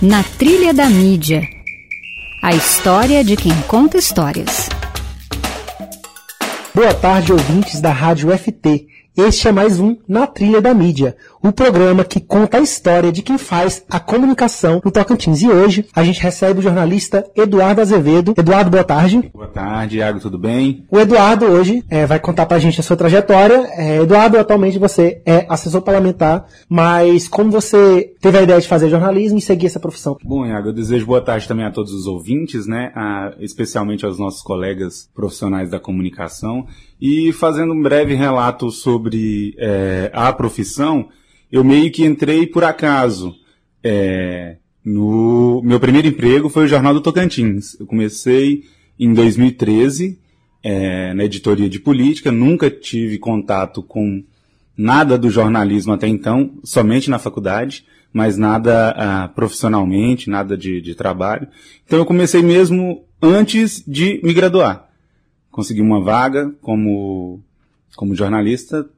Na Trilha da Mídia. A história de quem conta histórias. Boa tarde, ouvintes da Rádio FT. Este é mais um Na Trilha da Mídia, o programa que conta a história de quem faz a comunicação no Tocantins. E hoje a gente recebe o jornalista Eduardo Azevedo. Eduardo, boa tarde. Boa tarde, Iago, tudo bem? O Eduardo hoje é, vai contar pra gente a sua trajetória. É, Eduardo, atualmente você é assessor parlamentar, mas como você teve a ideia de fazer jornalismo e seguir essa profissão? Bom, Iago, eu desejo boa tarde também a todos os ouvintes, né? A, especialmente aos nossos colegas profissionais da comunicação. E fazendo um breve relato sobre é, a profissão, eu meio que entrei por acaso. É, no meu primeiro emprego foi o Jornal do Tocantins. Eu comecei em 2013 é, na editoria de política, nunca tive contato com nada do jornalismo até então, somente na faculdade, mas nada ah, profissionalmente, nada de, de trabalho. Então eu comecei mesmo antes de me graduar consegui uma vaga como, como jornalista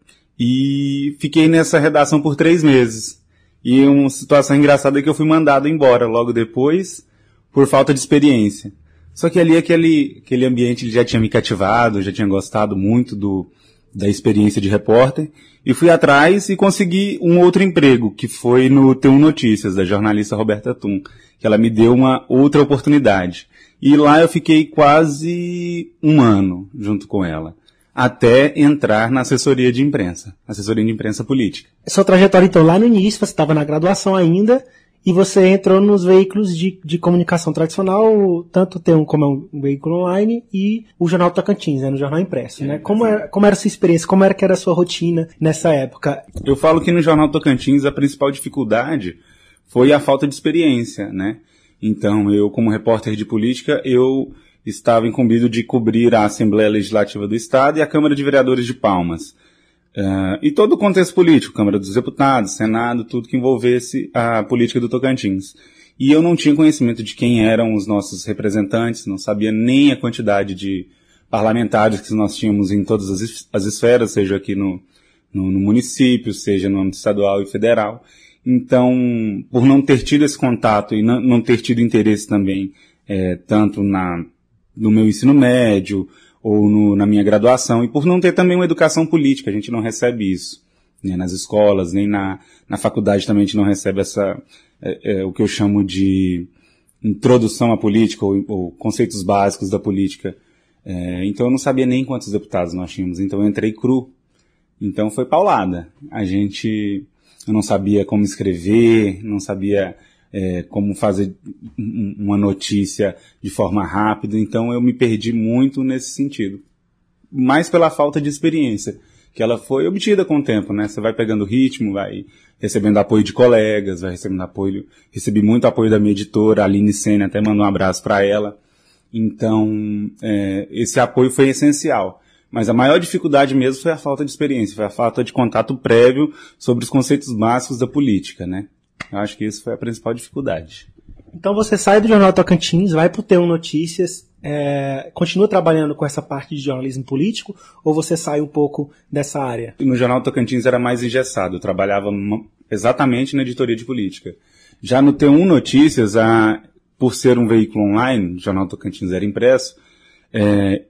e fiquei nessa redação por três meses. E uma situação engraçada é que eu fui mandado embora logo depois por falta de experiência. Só que ali aquele, aquele ambiente já tinha me cativado, já tinha gostado muito do, da experiência de repórter e fui atrás e consegui um outro emprego, que foi no T1 Notícias, da jornalista Roberta Tum, que ela me deu uma outra oportunidade. E lá eu fiquei quase um ano junto com ela, até entrar na assessoria de imprensa, assessoria de imprensa política. Sua trajetória, então, lá no início, você estava na graduação ainda, e você entrou nos veículos de, de comunicação tradicional, tanto tem um como um veículo online e o Jornal Tocantins, né, no jornal impresso, né? Como era, como era a sua experiência, como era que era a sua rotina nessa época? Eu falo que no Jornal Tocantins a principal dificuldade foi a falta de experiência, né? Então, eu, como repórter de política, eu estava incumbido de cobrir a Assembleia Legislativa do Estado e a Câmara de Vereadores de Palmas. Uh, e todo o contexto político, Câmara dos Deputados, Senado, tudo que envolvesse a política do Tocantins. E eu não tinha conhecimento de quem eram os nossos representantes, não sabia nem a quantidade de parlamentares que nós tínhamos em todas as, as esferas, seja aqui no, no, no município, seja no âmbito estadual e federal. Então, por não ter tido esse contato e não, não ter tido interesse também, é, tanto na, no meu ensino médio ou no, na minha graduação, e por não ter também uma educação política, a gente não recebe isso. Né, nas escolas, nem na, na faculdade também a gente não recebe essa, é, é, o que eu chamo de introdução à política ou, ou conceitos básicos da política. É, então eu não sabia nem quantos deputados nós tínhamos, então eu entrei cru. Então foi paulada. A gente eu não sabia como escrever, não sabia é, como fazer uma notícia de forma rápida, então eu me perdi muito nesse sentido. Mais pela falta de experiência, que ela foi obtida com o tempo, né? Você vai pegando ritmo, vai recebendo apoio de colegas, vai recebendo apoio, recebi muito apoio da minha editora, Aline Senna, até mandou um abraço para ela. Então, é, esse apoio foi essencial. Mas a maior dificuldade mesmo foi a falta de experiência, foi a falta de contato prévio sobre os conceitos básicos da política, né? Eu acho que isso foi a principal dificuldade. Então você sai do Jornal Tocantins, vai para o T1 Notícias, é, continua trabalhando com essa parte de jornalismo político ou você sai um pouco dessa área? No Jornal Tocantins era mais engessado, eu trabalhava exatamente na editoria de política. Já no T1 Notícias, a, por ser um veículo online, o Jornal Tocantins era impresso, é,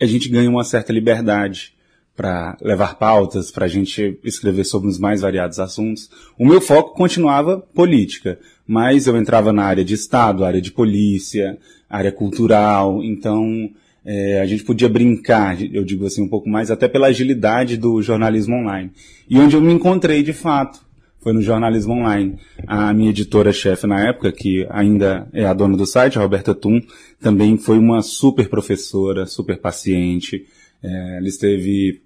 a gente ganha uma certa liberdade para levar pautas, para a gente escrever sobre os mais variados assuntos. O meu foco continuava política, mas eu entrava na área de Estado, área de polícia, área cultural, então é, a gente podia brincar, eu digo assim, um pouco mais, até pela agilidade do jornalismo online. E onde eu me encontrei de fato foi no jornalismo online. A minha editora-chefe na época, que ainda é a dona do site, a Roberta Tum, também foi uma super professora, super paciente. É, ela esteve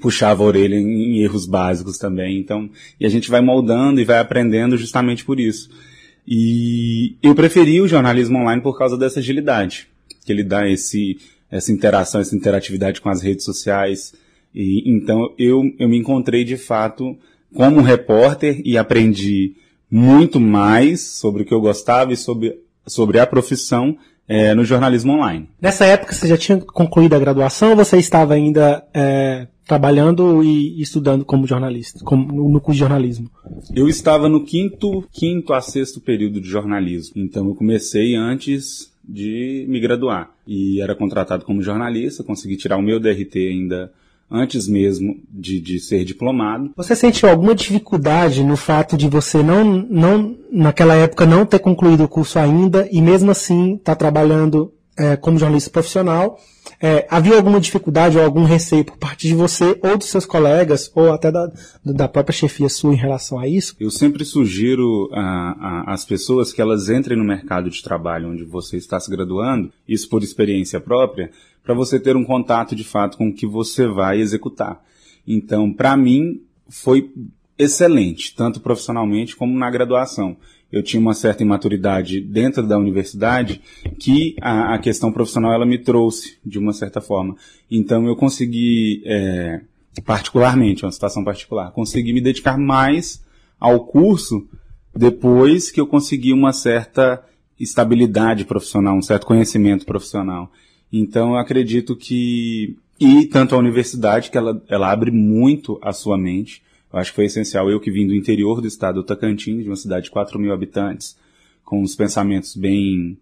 puxava a orelha em, em erros básicos também. Então, e a gente vai moldando e vai aprendendo justamente por isso. E eu preferi o jornalismo online por causa dessa agilidade, que ele dá esse, essa interação, essa interatividade com as redes sociais. E então eu, eu me encontrei de fato como repórter e aprendi muito mais sobre o que eu gostava e sobre, sobre a profissão é, no jornalismo online. Nessa época você já tinha concluído a graduação ou você estava ainda é, trabalhando e estudando como jornalista, como, no curso de jornalismo? Eu estava no quinto, quinto a sexto período de jornalismo. Então eu comecei antes de me graduar. E era contratado como jornalista, consegui tirar o meu DRT ainda antes mesmo de, de ser diplomado. Você sentiu alguma dificuldade no fato de você não, não, naquela época, não ter concluído o curso ainda e mesmo assim estar tá trabalhando é, como jornalista profissional? É, havia alguma dificuldade ou algum receio por parte de você ou dos seus colegas ou até da, da própria chefia sua em relação a isso? Eu sempre sugiro às pessoas que elas entrem no mercado de trabalho onde você está se graduando, isso por experiência própria, para você ter um contato de fato com o que você vai executar. Então, para mim, foi excelente, tanto profissionalmente como na graduação. Eu tinha uma certa imaturidade dentro da universidade que a, a questão profissional ela me trouxe de uma certa forma. Então eu consegui, é, particularmente, uma situação particular, consegui me dedicar mais ao curso depois que eu consegui uma certa estabilidade profissional, um certo conhecimento profissional. Então, eu acredito que, e tanto a universidade, que ela, ela abre muito a sua mente, eu acho que foi essencial. Eu que vim do interior do estado do Tocantins, de uma cidade de 4 mil habitantes, com os pensamentos bem,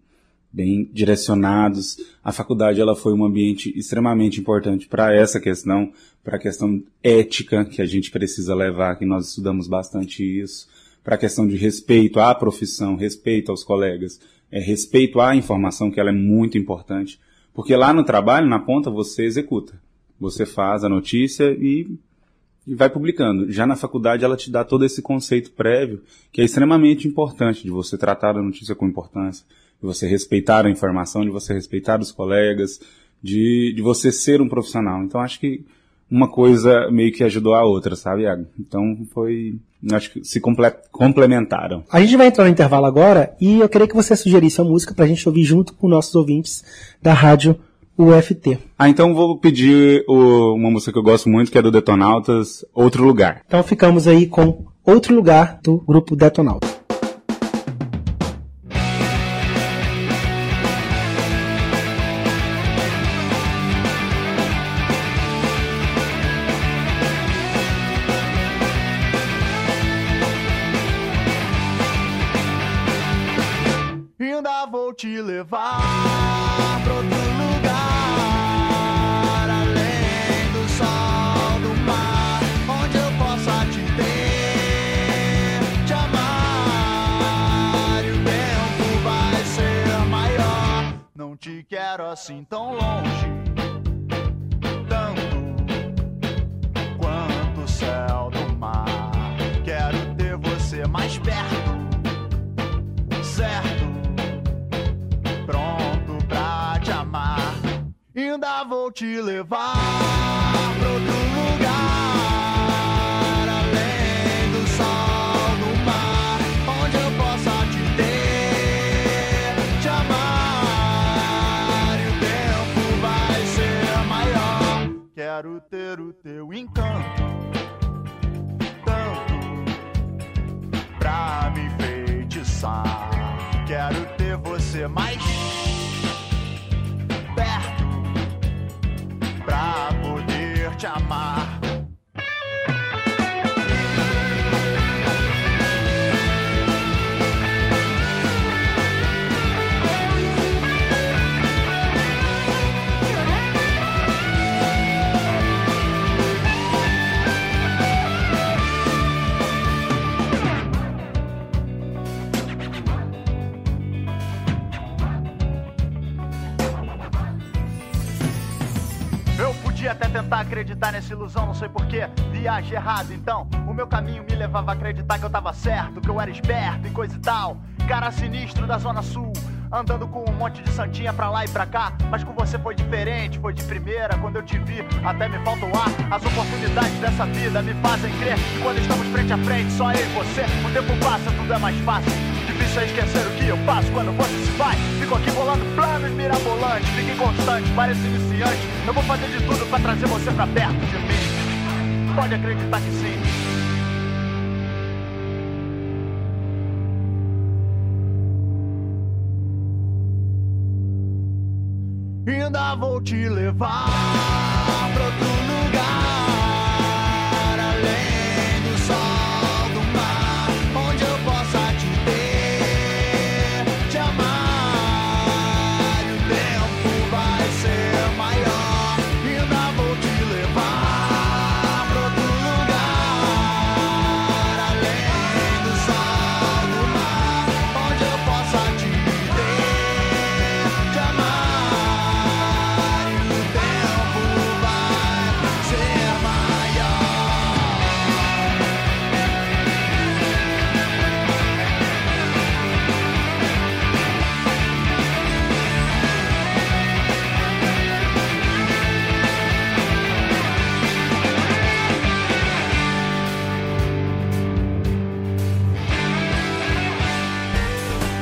bem direcionados. A faculdade ela foi um ambiente extremamente importante para essa questão, para a questão ética que a gente precisa levar, que nós estudamos bastante isso, para a questão de respeito à profissão, respeito aos colegas, é, respeito à informação, que ela é muito importante. Porque lá no trabalho, na ponta, você executa. Você faz a notícia e, e vai publicando. Já na faculdade, ela te dá todo esse conceito prévio, que é extremamente importante, de você tratar a notícia com importância, de você respeitar a informação, de você respeitar os colegas, de, de você ser um profissional. Então, acho que uma coisa meio que ajudou a outra, sabe, Iago? Então foi. Acho que se complementaram. A gente vai entrar no intervalo agora e eu queria que você sugerisse uma música pra gente ouvir junto com nossos ouvintes da rádio UFT. Ah, então vou pedir o, uma música que eu gosto muito, que é do Detonautas, Outro Lugar. Então ficamos aí com Outro Lugar do grupo Detonautas. Errado, então. O meu caminho me levava a acreditar que eu tava certo, que eu era esperto e coisa e tal. Cara sinistro da Zona Sul, andando com um monte de santinha pra lá e pra cá. Mas com você foi diferente, foi de primeira. Quando eu te vi, até me falta o ar. As oportunidades dessa vida me fazem crer que quando estamos frente a frente, só eu e você, o tempo passa, tudo é mais fácil. Difícil é esquecer o que eu faço quando você se vai. Fico aqui bolando planos mirabolantes, fique constante, parece iniciante. Eu vou fazer de tudo pra trazer você pra perto de mim. Pode acreditar que sim. Ainda vou te levar pra outro lugar.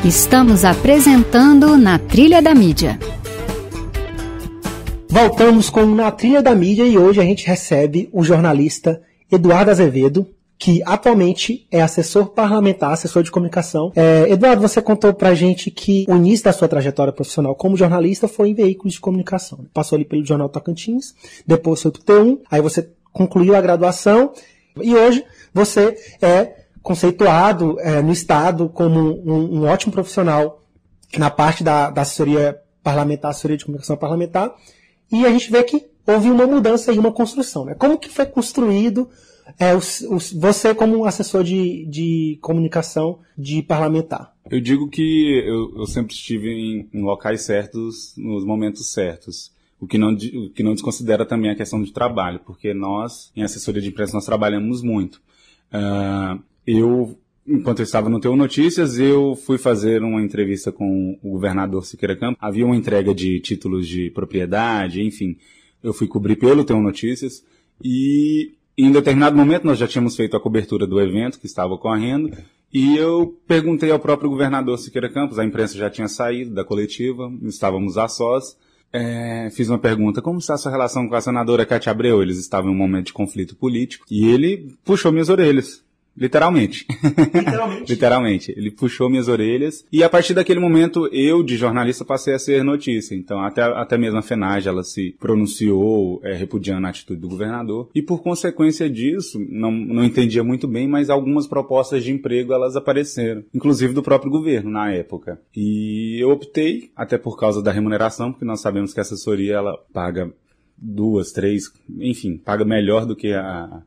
Estamos apresentando Na Trilha da Mídia. Voltamos com Na Trilha da Mídia e hoje a gente recebe o jornalista Eduardo Azevedo, que atualmente é assessor parlamentar, assessor de comunicação. É, Eduardo, você contou pra gente que o início da sua trajetória profissional como jornalista foi em veículos de comunicação. Passou ali pelo Jornal Tocantins, depois foi pro T1, aí você concluiu a graduação e hoje você é conceituado é, no Estado como um, um, ótimo profissional na parte da, da assessoria parlamentar, assessoria de comunicação parlamentar, e a gente vê que houve uma mudança e uma construção. Né? Como que foi construído é, você como assessor de, de comunicação de parlamentar? Eu digo que eu, eu sempre estive em, em, locais certos, nos momentos certos. O que, não, o que não desconsidera também a questão de trabalho, porque nós, em assessoria de imprensa, nós trabalhamos muito. Uh, eu, enquanto eu estava no Teu Notícias, eu fui fazer uma entrevista com o governador Siqueira Campos. Havia uma entrega de títulos de propriedade, enfim. Eu fui cobrir pelo Teu Notícias e em determinado momento nós já tínhamos feito a cobertura do evento que estava ocorrendo e eu perguntei ao próprio governador Siqueira Campos, a imprensa já tinha saído da coletiva, estávamos a sós, é, fiz uma pergunta, como está a sua relação com a senadora Cátia Abreu? Eles estavam em um momento de conflito político e ele puxou minhas orelhas. Literalmente. Literalmente. Literalmente. Ele puxou minhas orelhas. E a partir daquele momento, eu, de jornalista, passei a ser notícia. Então, até, até mesmo a FENAGE, ela se pronunciou é, repudiando a atitude do governador. E por consequência disso, não, não entendia muito bem, mas algumas propostas de emprego, elas apareceram. Inclusive do próprio governo, na época. E eu optei, até por causa da remuneração, porque nós sabemos que a assessoria, ela paga duas, três, enfim, paga melhor do que a,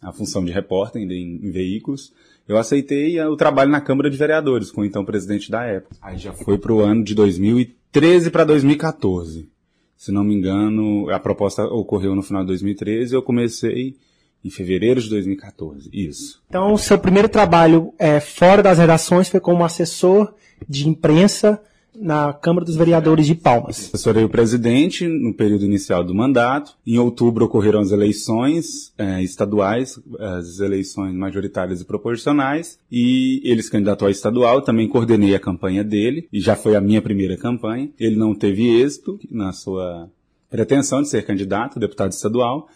a função de repórter em, em veículos, eu aceitei o trabalho na Câmara de Vereadores com o então presidente da época. Aí já foi para o ano de 2013 para 2014. Se não me engano, a proposta ocorreu no final de 2013 e eu comecei em fevereiro de 2014. Isso. Então, o seu primeiro trabalho é, fora das redações foi como assessor de imprensa na Câmara dos Vereadores de Palmas. Assessorei o presidente no período inicial do mandato. Em outubro ocorreram as eleições é, estaduais, as eleições majoritárias e proporcionais, e ele se candidatou a estadual. Também coordenei a campanha dele, e já foi a minha primeira campanha. Ele não teve êxito na sua pretensão de ser candidato a deputado estadual,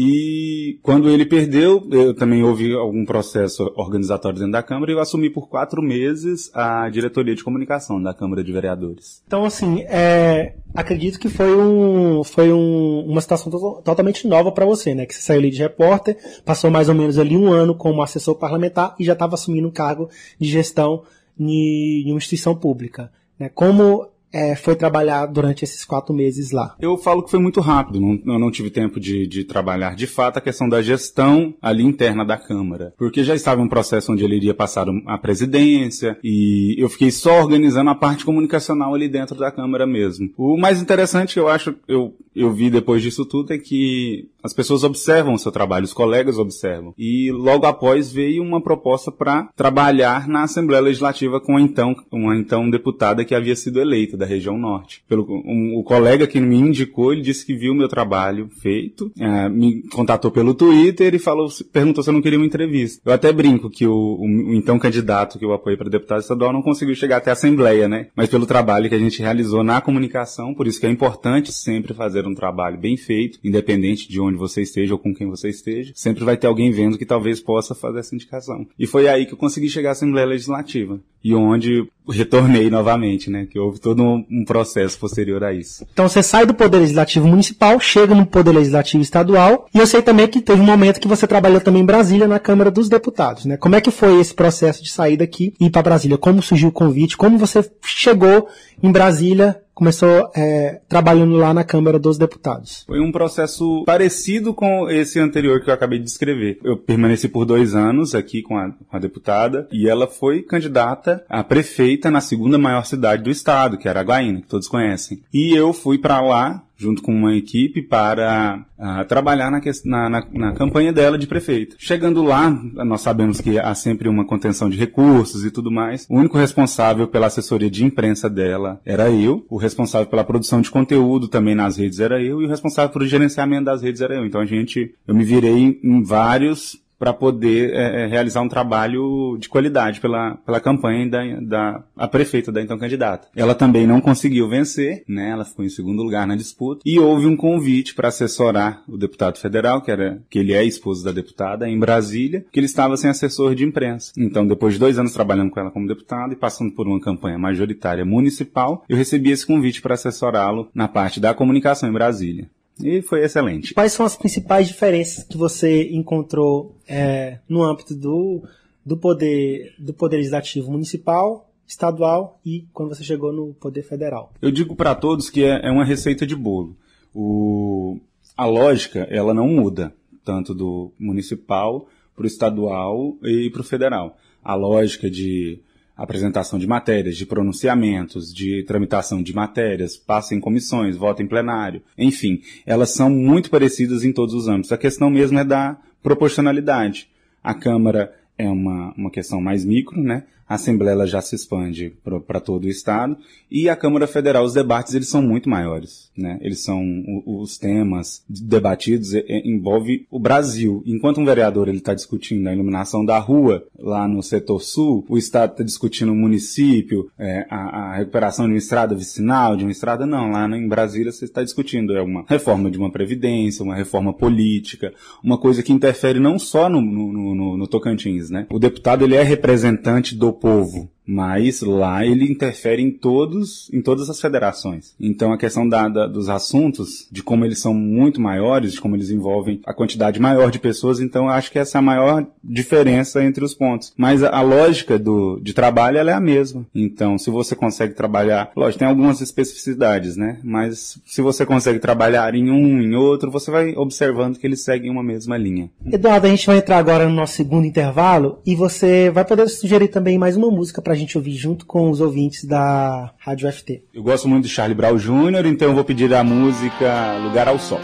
e quando ele perdeu, eu também houve algum processo organizatório dentro da Câmara e eu assumi por quatro meses a diretoria de comunicação da Câmara de Vereadores. Então, assim, é, acredito que foi, um, foi um, uma situação to totalmente nova para você, né? Que você saiu ali de repórter, passou mais ou menos ali um ano como assessor parlamentar e já estava assumindo um cargo de gestão em uma instituição pública. Né? Como é, foi trabalhar durante esses quatro meses lá? Eu falo que foi muito rápido, não, eu não tive tempo de, de, trabalhar de fato a questão da gestão ali interna da Câmara, porque já estava um processo onde ele iria passar a presidência e eu fiquei só organizando a parte comunicacional ali dentro da Câmara mesmo. O mais interessante, eu acho, eu, eu vi depois disso tudo, é que as pessoas observam o seu trabalho, os colegas observam. E logo após veio uma proposta para trabalhar na Assembleia Legislativa com a então, uma então deputada que havia sido eleita da região norte. Pelo, um, o colega que me indicou, ele disse que viu meu trabalho feito, é, me contatou pelo Twitter e falou, perguntou se eu não queria uma entrevista. Eu até brinco que o, o, o então candidato que eu apoiei para deputado estadual não conseguiu chegar até a Assembleia, né? Mas pelo trabalho que a gente realizou na comunicação, por isso que é importante sempre fazer um trabalho bem feito, independente de onde você esteja ou com quem você esteja, sempre vai ter alguém vendo que talvez possa fazer essa indicação. E foi aí que eu consegui chegar à Assembleia Legislativa. E onde retornei novamente, né? Que houve todo um, um, processo posterior a isso. Então você sai do Poder Legislativo Municipal, chega no Poder Legislativo Estadual, e eu sei também que teve um momento que você trabalhou também em Brasília, na Câmara dos Deputados, né? Como é que foi esse processo de sair daqui e ir para Brasília? Como surgiu o convite? Como você chegou em Brasília começou é, trabalhando lá na Câmara dos Deputados. Foi um processo parecido com esse anterior que eu acabei de descrever. Eu permaneci por dois anos aqui com a, com a deputada e ela foi candidata a prefeita na segunda maior cidade do estado, que era Araguaína, que todos conhecem. E eu fui para lá junto com uma equipe para uh, trabalhar na, na, na, campanha dela de prefeito. Chegando lá, nós sabemos que há sempre uma contenção de recursos e tudo mais. O único responsável pela assessoria de imprensa dela era eu, o responsável pela produção de conteúdo também nas redes era eu e o responsável pelo gerenciamento das redes era eu. Então a gente, eu me virei em vários para poder é, realizar um trabalho de qualidade pela, pela campanha da, da a prefeita da então candidata. Ela também não conseguiu vencer, né? Ela ficou em segundo lugar na disputa e houve um convite para assessorar o deputado federal, que era que ele é esposo da deputada em Brasília, que ele estava sem assessor de imprensa. Então, depois de dois anos trabalhando com ela como deputado e passando por uma campanha majoritária municipal, eu recebi esse convite para assessorá-lo na parte da comunicação em Brasília. E foi excelente. Quais são as principais diferenças que você encontrou é, no âmbito do, do, poder, do Poder Legislativo Municipal, estadual e quando você chegou no Poder Federal? Eu digo para todos que é, é uma receita de bolo. O, a lógica, ela não muda, tanto do municipal para o estadual e para o federal. A lógica de apresentação de matérias, de pronunciamentos, de tramitação de matérias, passa em comissões, vota em plenário, enfim, elas são muito parecidas em todos os âmbitos. A questão mesmo é da proporcionalidade. A Câmara é uma, uma questão mais micro, né? A Assembleia já se expande para todo o Estado e a Câmara Federal, os debates eles são muito maiores, né? Eles são os temas debatidos envolve o Brasil. Enquanto um vereador ele está discutindo a iluminação da rua lá no setor sul, o Estado está discutindo o município, é, a, a, recuperação de uma estrada vicinal, de uma estrada não. Lá em Brasília você está discutindo é uma reforma de uma previdência, uma reforma política, uma coisa que interfere não só no, no, no, no Tocantins, né? O deputado ele é representante do povo mas lá ele interfere em todos, em todas as federações. Então a questão da, da, dos assuntos, de como eles são muito maiores, de como eles envolvem a quantidade maior de pessoas, então acho que essa é a maior diferença entre os pontos. Mas a, a lógica do, de trabalho ela é a mesma. Então se você consegue trabalhar, lógico, tem algumas especificidades, né? Mas se você consegue trabalhar em um, em outro, você vai observando que eles seguem uma mesma linha. Eduardo, a gente vai entrar agora no nosso segundo intervalo e você vai poder sugerir também mais uma música pra gente ouvir junto com os ouvintes da Rádio FT. Eu gosto muito de Charlie Brown Jr., então eu vou pedir a música Lugar ao Sol.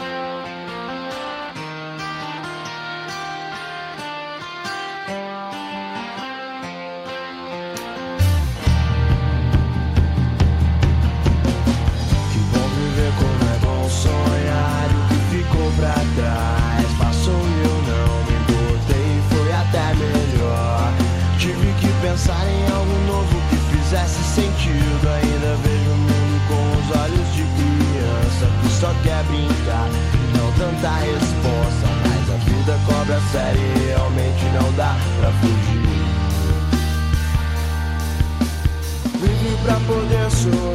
pra poder sorrir.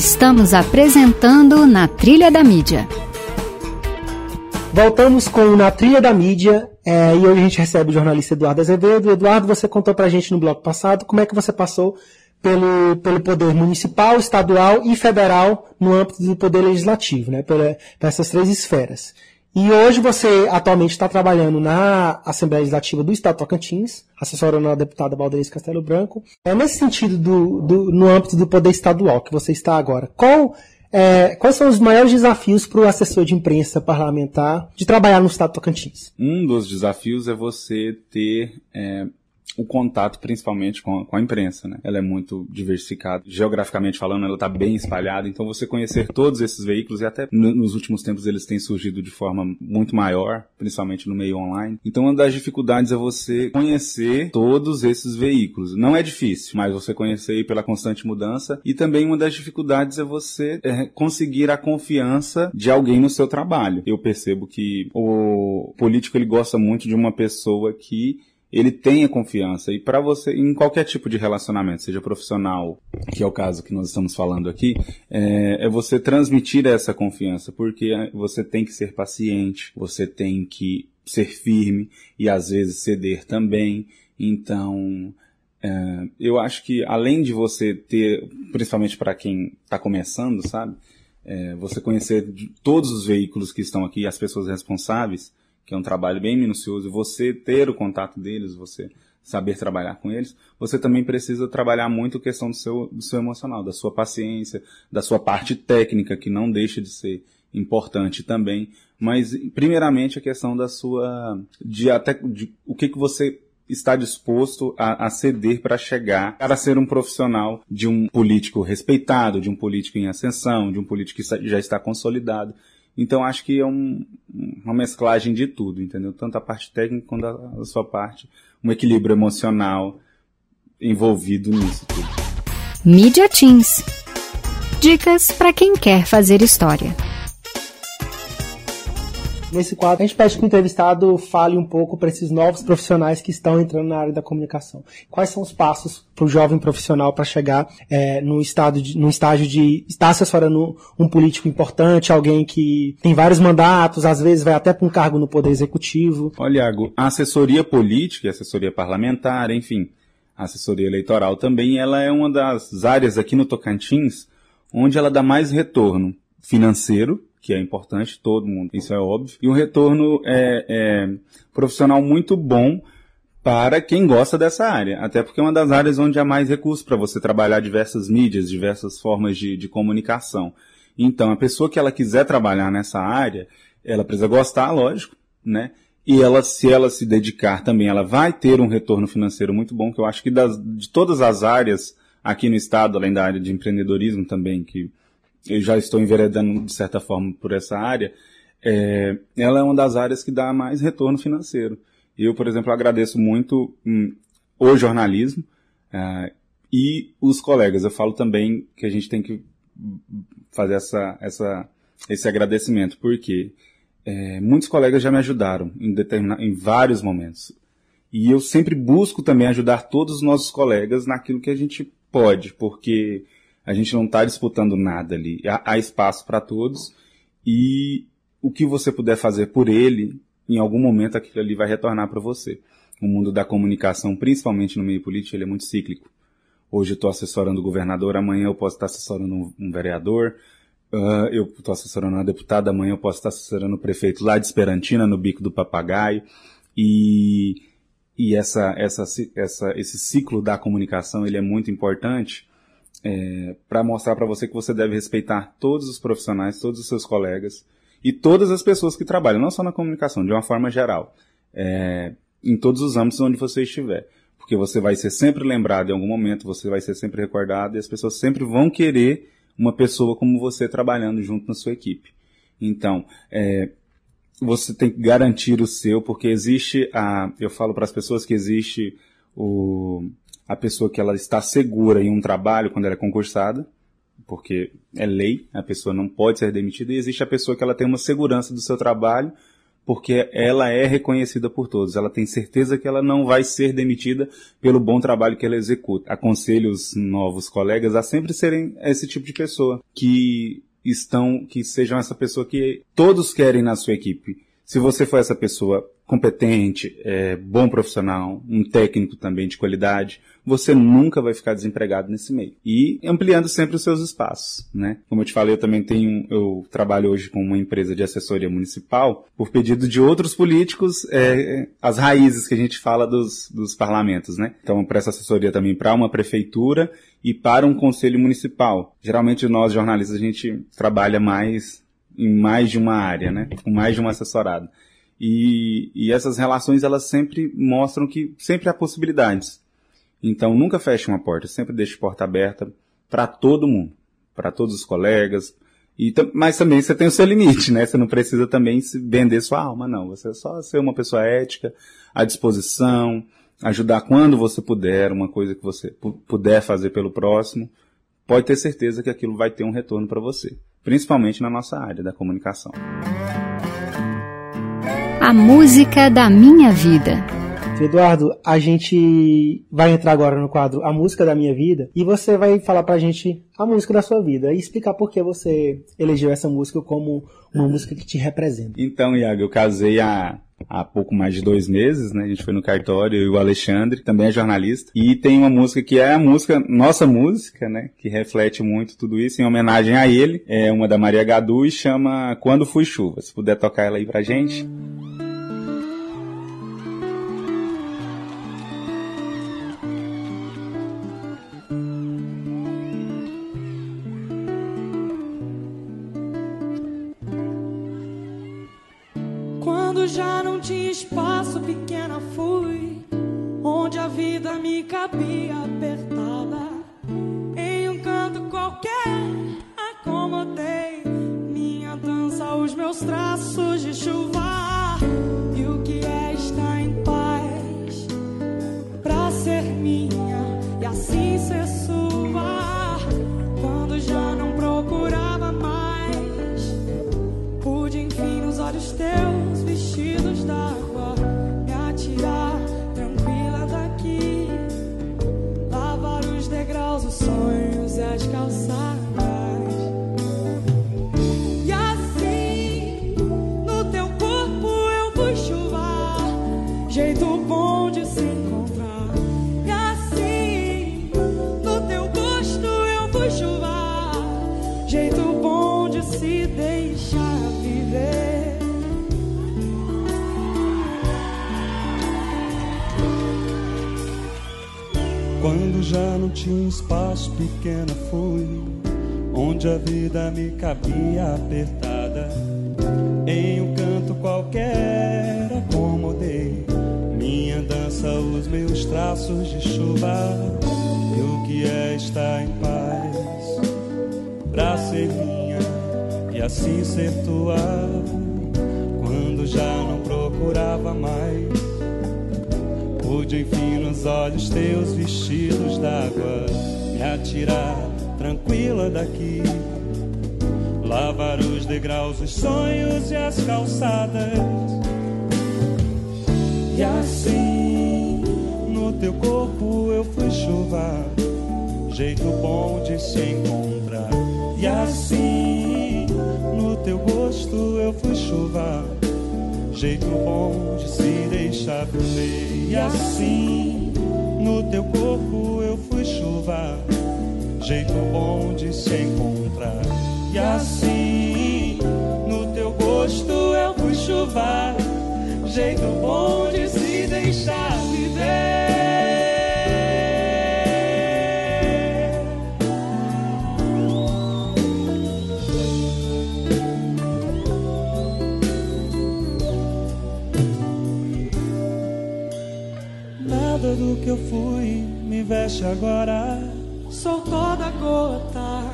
Estamos apresentando Na Trilha da Mídia. Voltamos com Na Trilha da Mídia é, e hoje a gente recebe o jornalista Eduardo Azevedo. Eduardo, você contou pra gente no bloco passado como é que você passou pelo, pelo poder municipal, estadual e federal no âmbito do poder legislativo, né, por essas três esferas. E hoje você atualmente está trabalhando na Assembleia Legislativa do Estado de Tocantins, assessorando a deputada Valdez Castelo Branco. É nesse sentido, do, do, no âmbito do poder estadual que você está agora, qual, é, quais são os maiores desafios para o assessor de imprensa parlamentar de trabalhar no Estado de Tocantins? Um dos desafios é você ter é, o contato principalmente com a, com a, imprensa, né? Ela é muito diversificada, geograficamente falando, ela está bem espalhada, então você conhecer todos esses veículos e até nos últimos tempos eles têm surgido de forma muito maior, principalmente no meio online. Então uma das dificuldades é você conhecer todos esses veículos. Não é difícil, mas você conhecer pela constante mudança e também uma das dificuldades é você é, conseguir a confiança de alguém no seu trabalho. Eu percebo que o político ele gosta muito de uma pessoa que ele tenha confiança. E para você, em qualquer tipo de relacionamento, seja profissional, que é o caso que nós estamos falando aqui, é, é, você transmitir essa confiança, porque você tem que ser paciente, você tem que ser firme e às vezes ceder também. Então, é, eu acho que além de você ter, principalmente para quem está começando, sabe? É, você conhecer todos os veículos que estão aqui, as pessoas responsáveis, que é um trabalho bem minucioso, você ter o contato deles, você saber trabalhar com eles, você também precisa trabalhar muito a questão do seu, do seu emocional, da sua paciência, da sua parte técnica, que não deixa de ser importante também, mas primeiramente a questão da sua, de até, de, o que que você está disposto a, a ceder para chegar para ser um profissional de um político respeitado, de um político em ascensão, de um político que já está consolidado. Então acho que é um, uma mesclagem de tudo, entendeu? Tanto a parte técnica quanto a, a sua parte, um equilíbrio emocional envolvido nisso tudo. Media Teams. Dicas para quem quer fazer história. Nesse quadro, a gente pede que o entrevistado fale um pouco para esses novos profissionais que estão entrando na área da comunicação. Quais são os passos para o jovem profissional para chegar é, no, estado de, estágio de estar assessorando um político importante, alguém que tem vários mandatos, às vezes vai até para um cargo no Poder Executivo? Olha, Iago, a assessoria política e assessoria parlamentar, enfim, a assessoria eleitoral também, ela é uma das áreas aqui no Tocantins onde ela dá mais retorno financeiro, que é importante, todo mundo, isso é óbvio, e um retorno é, é, profissional muito bom para quem gosta dessa área, até porque é uma das áreas onde há mais recursos para você trabalhar diversas mídias, diversas formas de, de comunicação. Então, a pessoa que ela quiser trabalhar nessa área, ela precisa gostar, lógico, né? E ela, se ela se dedicar também, ela vai ter um retorno financeiro muito bom, que eu acho que das, de todas as áreas aqui no estado, além da área de empreendedorismo também, que eu já estou enveredando de certa forma por essa área, é, ela é uma das áreas que dá mais retorno financeiro. Eu, por exemplo, agradeço muito hum, o jornalismo uh, e os colegas. Eu falo também que a gente tem que fazer essa, essa, esse agradecimento, porque é, muitos colegas já me ajudaram em, em vários momentos. E eu sempre busco também ajudar todos os nossos colegas naquilo que a gente pode, porque a gente não está disputando nada ali. Há, há espaço para todos e o que você puder fazer por ele, em algum momento aquilo ali vai retornar para você. O mundo da comunicação, principalmente no meio político, ele é muito cíclico. Hoje eu estou assessorando o governador, amanhã eu posso estar assessorando um, um vereador, uh, eu estou assessorando uma deputada, amanhã eu posso estar assessorando o prefeito lá de Esperantina, no bico do papagaio. E, e essa, essa, essa, esse ciclo da comunicação ele é muito importante é, para mostrar para você que você deve respeitar todos os profissionais, todos os seus colegas e todas as pessoas que trabalham, não só na comunicação, de uma forma geral, é, em todos os âmbitos onde você estiver. Porque você vai ser sempre lembrado em algum momento, você vai ser sempre recordado e as pessoas sempre vão querer uma pessoa como você trabalhando junto na sua equipe. Então, é, você tem que garantir o seu, porque existe a, eu falo para as pessoas que existe o, a pessoa que ela está segura em um trabalho quando ela é concursada, porque é lei, a pessoa não pode ser demitida, e existe a pessoa que ela tem uma segurança do seu trabalho porque ela é reconhecida por todos. Ela tem certeza que ela não vai ser demitida pelo bom trabalho que ela executa. Aconselho os novos colegas a sempre serem esse tipo de pessoa que estão, que sejam essa pessoa que todos querem na sua equipe. Se você for essa pessoa competente, é, bom profissional, um técnico também de qualidade, você nunca vai ficar desempregado nesse meio. E ampliando sempre os seus espaços, né? Como eu te falei, eu também tenho, eu trabalho hoje com uma empresa de assessoria municipal por pedido de outros políticos, é, as raízes que a gente fala dos, dos parlamentos, né? Então eu presto assessoria também para uma prefeitura e para um conselho municipal. Geralmente nós jornalistas a gente trabalha mais em mais de uma área, né? Com mais de uma assessorada. E, e essas relações elas sempre mostram que sempre há possibilidades. Então nunca feche uma porta, sempre deixe porta aberta para todo mundo, para todos os colegas. E, mas também você tem o seu limite, né? Você não precisa também vender sua alma, não. Você é só ser uma pessoa ética, à disposição, ajudar quando você puder, uma coisa que você puder fazer pelo próximo. Pode ter certeza que aquilo vai ter um retorno para você, principalmente na nossa área da comunicação. A música da minha vida. Eduardo, a gente vai entrar agora no quadro A Música da Minha Vida e você vai falar pra gente a música da sua vida e explicar por que você elegeu essa música como uma música que te representa. Então, Iago, eu casei há há pouco mais de dois meses, né? A gente foi no cartório e o Alexandre, também é jornalista, e tem uma música que é a música, nossa música, né? Que reflete muito tudo isso, em homenagem a ele, é uma da Maria Gadu e chama Quando Fui Chuva. Se puder tocar ela aí pra gente. Cabia apertada. Em um canto qualquer, acomodei minha dança, os meus traços de chuva. Não tinha espaço, pequena fui, onde a vida me cabia apertada. Em um canto qualquer acomodei minha dança, os meus traços de chuva. E o que é estar em paz, pra ser minha e assim ser tua. Nos olhos teus vestidos d'água me atirar tranquila daqui. Lavar os degraus, os sonhos e as calçadas. E assim, no teu corpo eu fui chuva, jeito bom de se encontrar. E assim, no teu gosto eu fui chuva jeito bom de se deixar viver. E assim, no teu corpo eu fui chuva, jeito bom de se encontrar. E assim, no teu gosto eu fui chuva, jeito bom de se deixar viver. Que eu fui me veste agora. Sou toda gota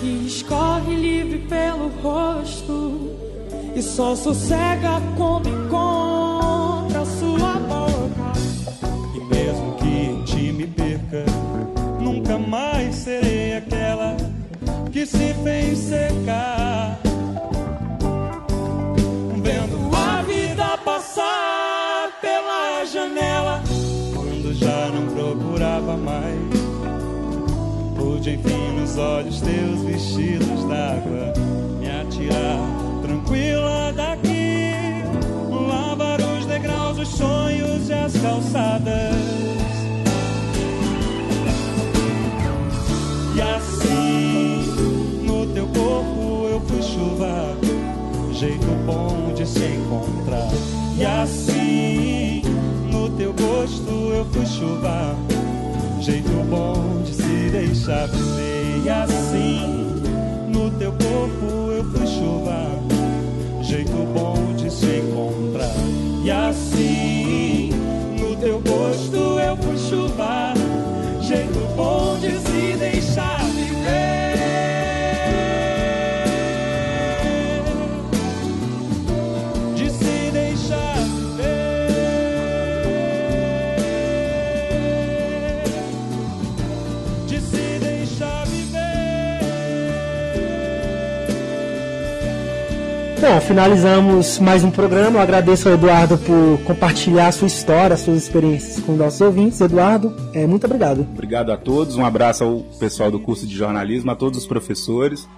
que escorre livre pelo rosto e só sossega quando encontra sua boca. E mesmo que em ti me perca, nunca mais serei aquela que se fez secar. Olhos teus vestidos d'água me atirar tranquila daqui, lavar os degraus, os sonhos e as calçadas. E assim no teu corpo eu fui chuva, jeito bom de se encontrar. E assim no teu gosto eu fui chuva jeito bom de se deixar viver. E assim, no teu corpo eu fui chuva, jeito bom de se encontrar. E assim, Bom, finalizamos mais um programa. Eu agradeço ao Eduardo por compartilhar a sua história, as suas experiências com nossos ouvintes. Eduardo, é, muito obrigado. Obrigado a todos. Um abraço ao pessoal do curso de jornalismo, a todos os professores.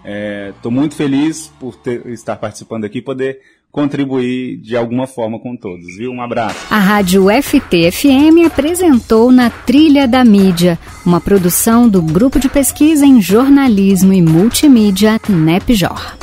Estou é, muito feliz por ter, estar participando aqui e poder contribuir de alguma forma com todos, viu? Um abraço. A Rádio FT-FM apresentou Na Trilha da Mídia, uma produção do Grupo de Pesquisa em Jornalismo e Multimídia NEPJOR.